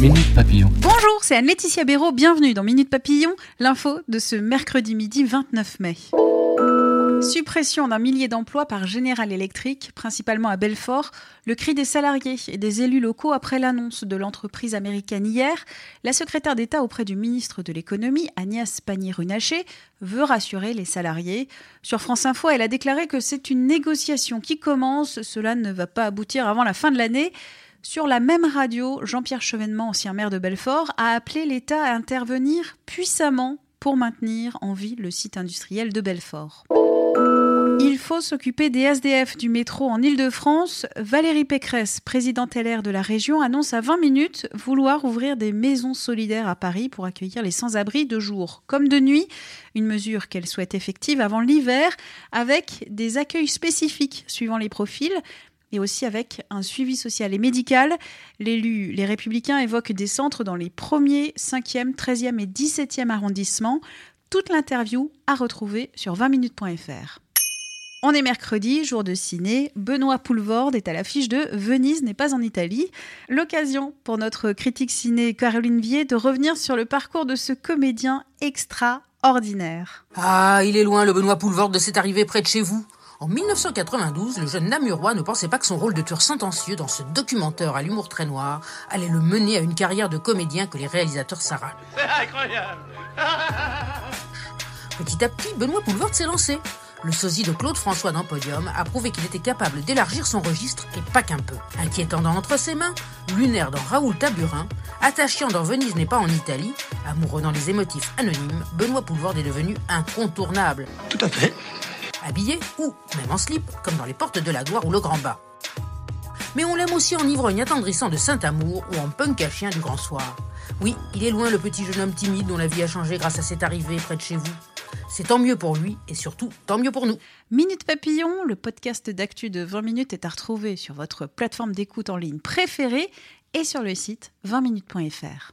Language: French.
Minute Papillon. Bonjour, c'est Anne-Laetitia Béraud. Bienvenue dans Minute Papillon, l'info de ce mercredi midi 29 mai. Suppression d'un millier d'emplois par General Electric, principalement à Belfort, le cri des salariés et des élus locaux après l'annonce de l'entreprise américaine hier. La secrétaire d'État auprès du ministre de l'Économie, Agnès Pannier-Runacher, veut rassurer les salariés. Sur France Info, elle a déclaré que c'est une négociation qui commence, cela ne va pas aboutir avant la fin de l'année. Sur la même radio, Jean-Pierre Chevènement, ancien maire de Belfort, a appelé l'État à intervenir puissamment pour maintenir en vie le site industriel de Belfort. Il faut s'occuper des SDF du métro en Ile-de-France. Valérie Pécresse, présidente LR de la région, annonce à 20 minutes vouloir ouvrir des maisons solidaires à Paris pour accueillir les sans-abri de jour comme de nuit. Une mesure qu'elle souhaite effective avant l'hiver avec des accueils spécifiques suivant les profils et aussi avec un suivi social et médical. L'élu, les républicains évoquent des centres dans les premiers, 5e, 13e et 17e arrondissements. Toute l'interview à retrouver sur 20minutes.fr. On est mercredi, jour de ciné. Benoît Poulvorde est à l'affiche de Venise n'est pas en Italie. L'occasion pour notre critique ciné Caroline Vier de revenir sur le parcours de ce comédien extraordinaire. Ah, il est loin le Benoît Poulvorde de cette arrivée près de chez vous. En 1992, le jeune Namurois ne pensait pas que son rôle de tueur sentencieux dans ce documentaire à l'humour très noir allait le mener à une carrière de comédien que les réalisateurs s'arrachent. C'est incroyable Petit à petit, Benoît Poulvorde s'est lancé. Le sosie de Claude François dans Podium a prouvé qu'il était capable d'élargir son registre et pas qu'un peu. Inquiétant dans Entre ses mains, lunaire dans Raoul Taburin, attachant dans Venise n'est pas en Italie, amoureux dans les émotifs anonymes, Benoît Poulvorde est devenu incontournable. Tout à fait. Habillé ou même en slip, comme dans Les Portes de la Gloire ou Le Grand Bas. Mais on l'aime aussi en ivrogne attendrissant de Saint-Amour ou en punk à chien du Grand Soir. Oui, il est loin le petit jeune homme timide dont la vie a changé grâce à cette arrivée près de chez vous. C'est tant mieux pour lui et surtout tant mieux pour nous. Minute Papillon, le podcast d'actu de 20 minutes est à retrouver sur votre plateforme d'écoute en ligne préférée et sur le site 20minutes.fr.